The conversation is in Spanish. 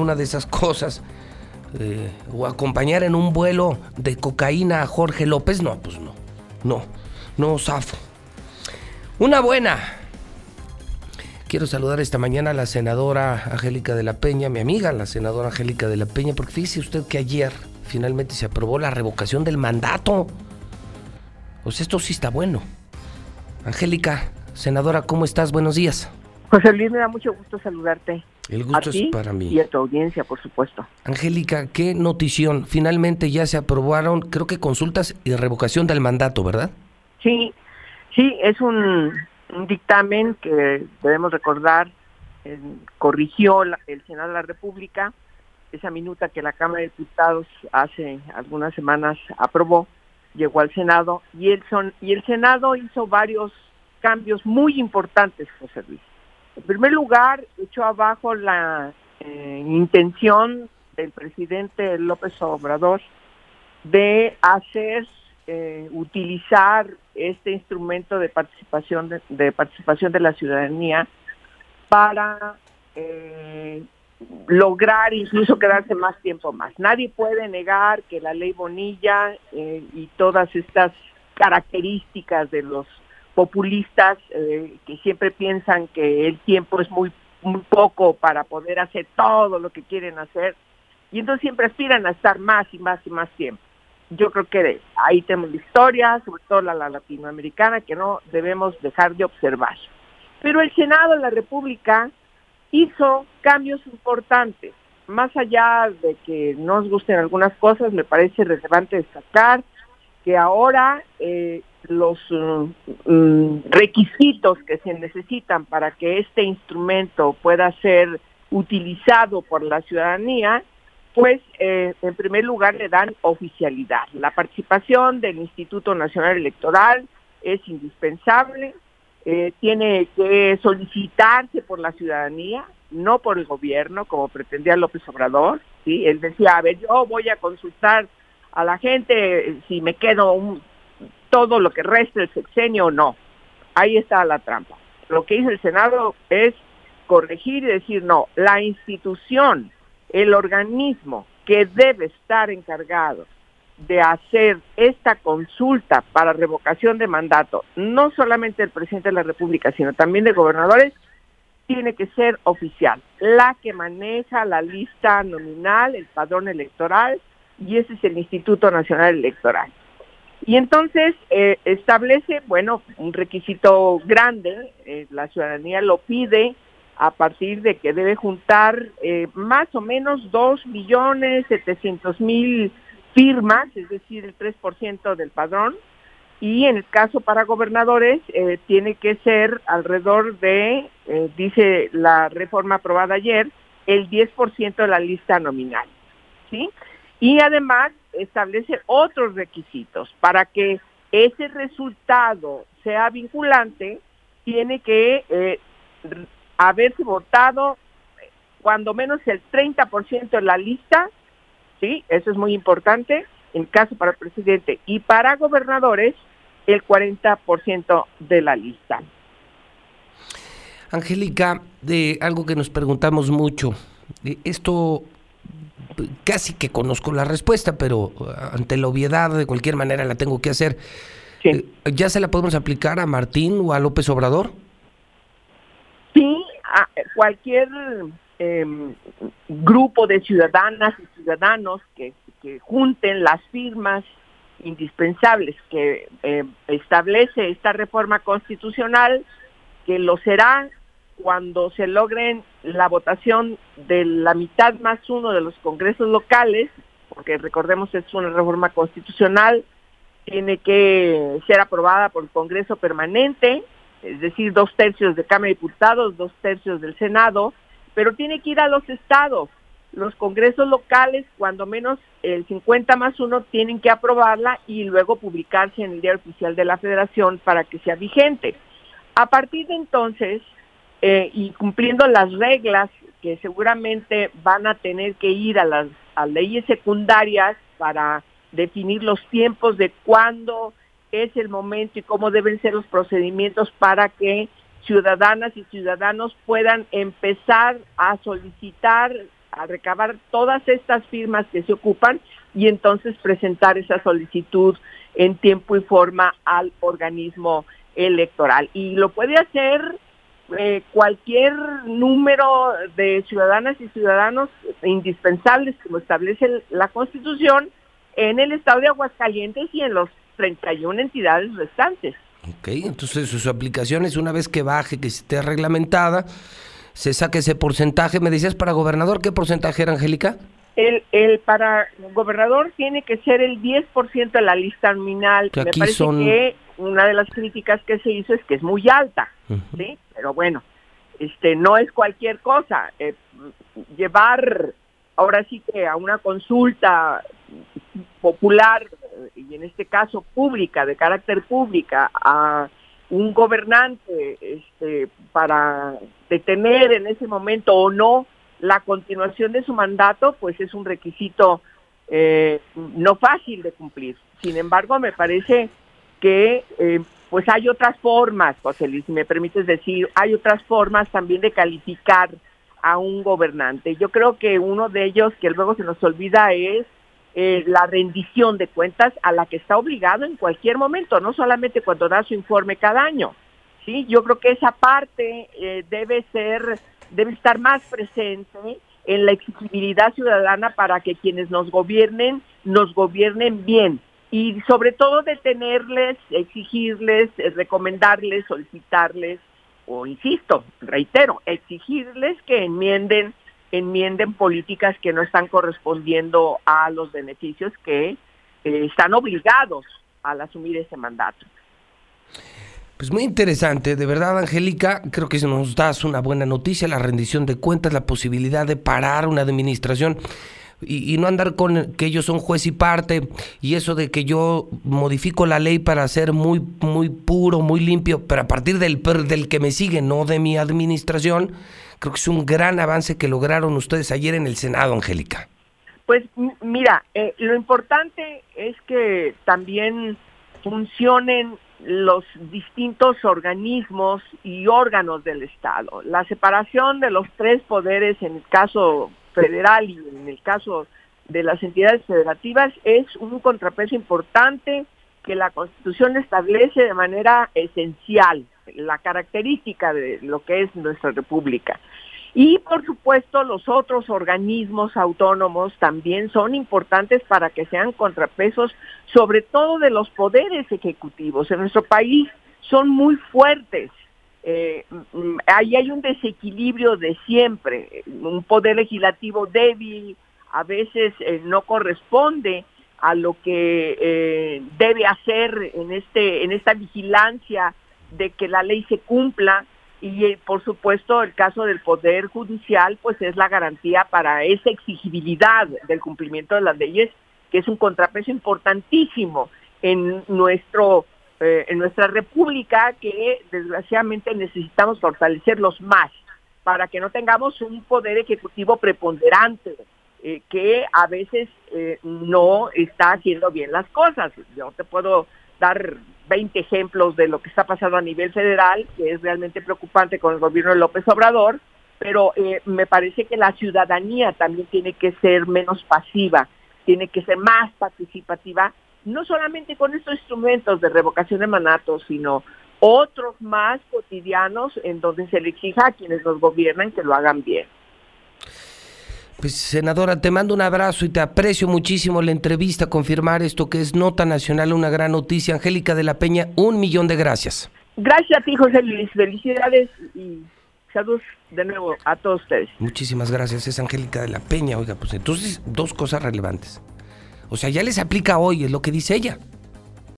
una de esas cosas. Eh, o acompañar en un vuelo de cocaína a Jorge López, no, pues no, no, no zafo. Una buena. Quiero saludar esta mañana a la senadora Angélica de la Peña, mi amiga, la senadora Angélica de la Peña, porque fíjese usted que ayer finalmente se aprobó la revocación del mandato. Pues esto sí está bueno. Angélica, senadora, ¿cómo estás? Buenos días. José Luis, me da mucho gusto saludarte. El gusto es para mí. Y a tu audiencia, por supuesto. Angélica, qué notición. Finalmente ya se aprobaron, creo que consultas y revocación del mandato, ¿verdad? Sí, sí, es un, dictamen que debemos recordar, corrigió el Senado de la República, esa minuta que la Cámara de Diputados hace algunas semanas aprobó, llegó al Senado y el, son, y el Senado hizo varios cambios muy importantes, José Luis. En primer lugar, echó abajo la eh, intención del presidente López Obrador de hacer, eh, utilizar este instrumento de participación de, participación de la ciudadanía para eh, lograr incluso quedarse más tiempo más. Nadie puede negar que la ley Bonilla y todas estas características de los populistas eh, que siempre piensan que el tiempo es muy, muy poco para poder hacer todo lo que quieren hacer y entonces siempre aspiran a estar más y más y más tiempo. Yo creo que ahí tenemos la historia, sobre todo la, latinoamericana, que no debemos dejar de observar. Pero el Senado de la República hizo cambios importantes. Más allá de que nos gusten algunas cosas, me parece relevante destacar que ahora eh, los mm, requisitos que se necesitan para que este instrumento pueda ser utilizado por la ciudadanía, pues eh, en primer lugar le dan oficialidad. La participación del Instituto Nacional Electoral es indispensable, eh, tiene que solicitarse por la ciudadanía, no por el gobierno, como pretendía López Obrador. ¿sí? Él decía, a ver, yo voy a consultar a la gente si me quedo un, todo lo que resta el sexenio o no. Ahí está la trampa. Lo que hizo el Senado es corregir y decir, no, la institución, el organismo que debe estar encargado de hacer esta consulta para revocación de mandato, no solamente del presidente de la República, sino también de gobernadores, tiene que ser oficial, la que maneja la lista nominal, el padrón electoral, y ese es el Instituto Nacional Electoral. Y entonces eh, establece, bueno, un requisito grande, eh, la ciudadanía lo pide a partir de que debe juntar eh, más o menos dos millones setecientos mil firmas, es decir, el 3% del padrón, y en el caso para gobernadores tiene que ser alrededor de, dice la reforma aprobada ayer, el 10% de la lista nominal, ¿sí? Y además establece otros requisitos para que ese resultado sea vinculante, tiene que eh, haberse votado cuando menos el 30% de la lista, ¿sí? Eso es muy importante, en caso para el presidente, y para gobernadores, el 40% de la lista. Angélica, de algo que nos preguntamos mucho, esto casi que conozco la respuesta, pero uh, ante la obviedad de cualquier manera la tengo que hacer. Eh, ¿Ya se la podemos aplicar a Martín o a López Obrador? Sí, a cualquier em, grupo de ciudadanas y ciudadanos que, junten las firmas indispensables que em, establece esta reforma constitucional, que lo será cuando se logren la votación de la mitad más uno de los congresos locales, porque recordemos es una reforma constitucional, tiene que ser aprobada por el Congreso permanente, es decir, dos tercios de Cámara de Diputados, dos tercios del Senado, pero tiene que ir a los estados. Los congresos locales, cuando menos el 50 más uno, tienen que aprobarla y luego publicarse en el Diario Oficial de la Federación para que sea vigente. A partir de entonces, eh, y cumpliendo las reglas que seguramente van a tener que ir a las leyes secundarias para definir los tiempos de cuándo es el momento y cómo deben ser los procedimientos para que ciudadanas y ciudadanos puedan empezar a solicitar a recabar todas estas firmas que se ocupan y entonces presentar esa solicitud en tiempo y forma al organismo electoral. Y lo puede hacer eh, cualquier número de ciudadanas y ciudadanos indispensables como establece la Constitución en el estado de Aguascalientes y en los 31 entidades restantes. Ok, entonces su aplicación es una vez que baje, que esté reglamentada, se saque ese porcentaje. ¿Me decías para gobernador qué porcentaje era, Angélica? El, el para gobernador tiene que ser el 10% de la lista nominal. Me parece que una de las críticas que se hizo es que es muy alta, ¿sí? Pero bueno, este no es cualquier cosa. Eh, llevar ahora sí que a una consulta popular y en este caso pública, de carácter pública, a un gobernante este, para detener en ese momento o no la continuación de su mandato, pues es un requisito eh, no fácil de cumplir. Sin embargo, me parece que eh, pues hay otras formas, José Luis, si me permites decir, hay otras formas también de calificar a un gobernante. Yo creo que uno de ellos que luego se nos olvida es eh, la rendición de cuentas a la que está obligado en cualquier momento, no solamente cuando da su informe cada año. Sí, yo creo que esa parte eh, debe ser, debe estar más presente en la exigibilidad ciudadana para que quienes nos gobiernen nos gobiernen bien y sobre todo detenerles, exigirles, eh, recomendarles, solicitarles o insisto, reitero, exigirles que enmienden enmienden políticas que no están correspondiendo a los beneficios que eh, están obligados al asumir ese mandato. Pues muy interesante, de verdad, Angélica, creo que nos das una buena noticia, la rendición de cuentas, la posibilidad de parar una administración y, no andar con que ellos son juez y parte y eso de que yo modifico la ley para ser muy, muy puro, muy limpio, pero a partir del, del que me sigue, no de mi administración, creo que es un gran avance que lograron ustedes ayer en el Senado, Angélica. Pues mira, eh, lo importante es que también funcionen los distintos organismos y órganos del Estado. La separación de los tres poderes en el caso federal y en el caso de las entidades federativas es un contrapeso importante que la Constitución establece de manera esencial, la característica de lo que es nuestra República. Y por supuesto los otros organismos autónomos también son importantes para que sean contrapesos, sobre todo de los poderes ejecutivos. En nuestro país son muy fuertes. Eh, mm, ahí hay un desequilibrio de siempre, un poder legislativo débil, a veces eh, no corresponde a lo que eh, debe hacer en este en esta vigilancia de que la ley se cumpla. Y eh, por supuesto el caso del poder judicial pues es la garantía para esa exigibilidad del cumplimiento de las leyes que es un contrapeso importantísimo en nuestro eh, en nuestra república que desgraciadamente necesitamos fortalecerlos más para que no tengamos un poder ejecutivo preponderante eh, que a veces no está haciendo bien las cosas. Yo te puedo dar 20 ejemplos de lo que está pasando a nivel federal, que es realmente preocupante con el gobierno de López Obrador, pero eh, me parece que la ciudadanía también tiene que ser menos pasiva, tiene que ser más participativa, no solamente con estos instrumentos de revocación de mandatos, sino otros más cotidianos en donde se le exija a quienes nos gobiernan que lo hagan bien. Pues senadora, te mando un abrazo y te aprecio muchísimo la entrevista, confirmar esto que es nota nacional, una gran noticia. Angélica de la Peña, un millón de gracias. Gracias a ti, José Luis. Felicidades y saludos de nuevo a todos ustedes. Muchísimas gracias. Es Angélica de la Peña. Oiga, pues entonces dos cosas relevantes. O sea, ya les aplica hoy, es lo que dice ella.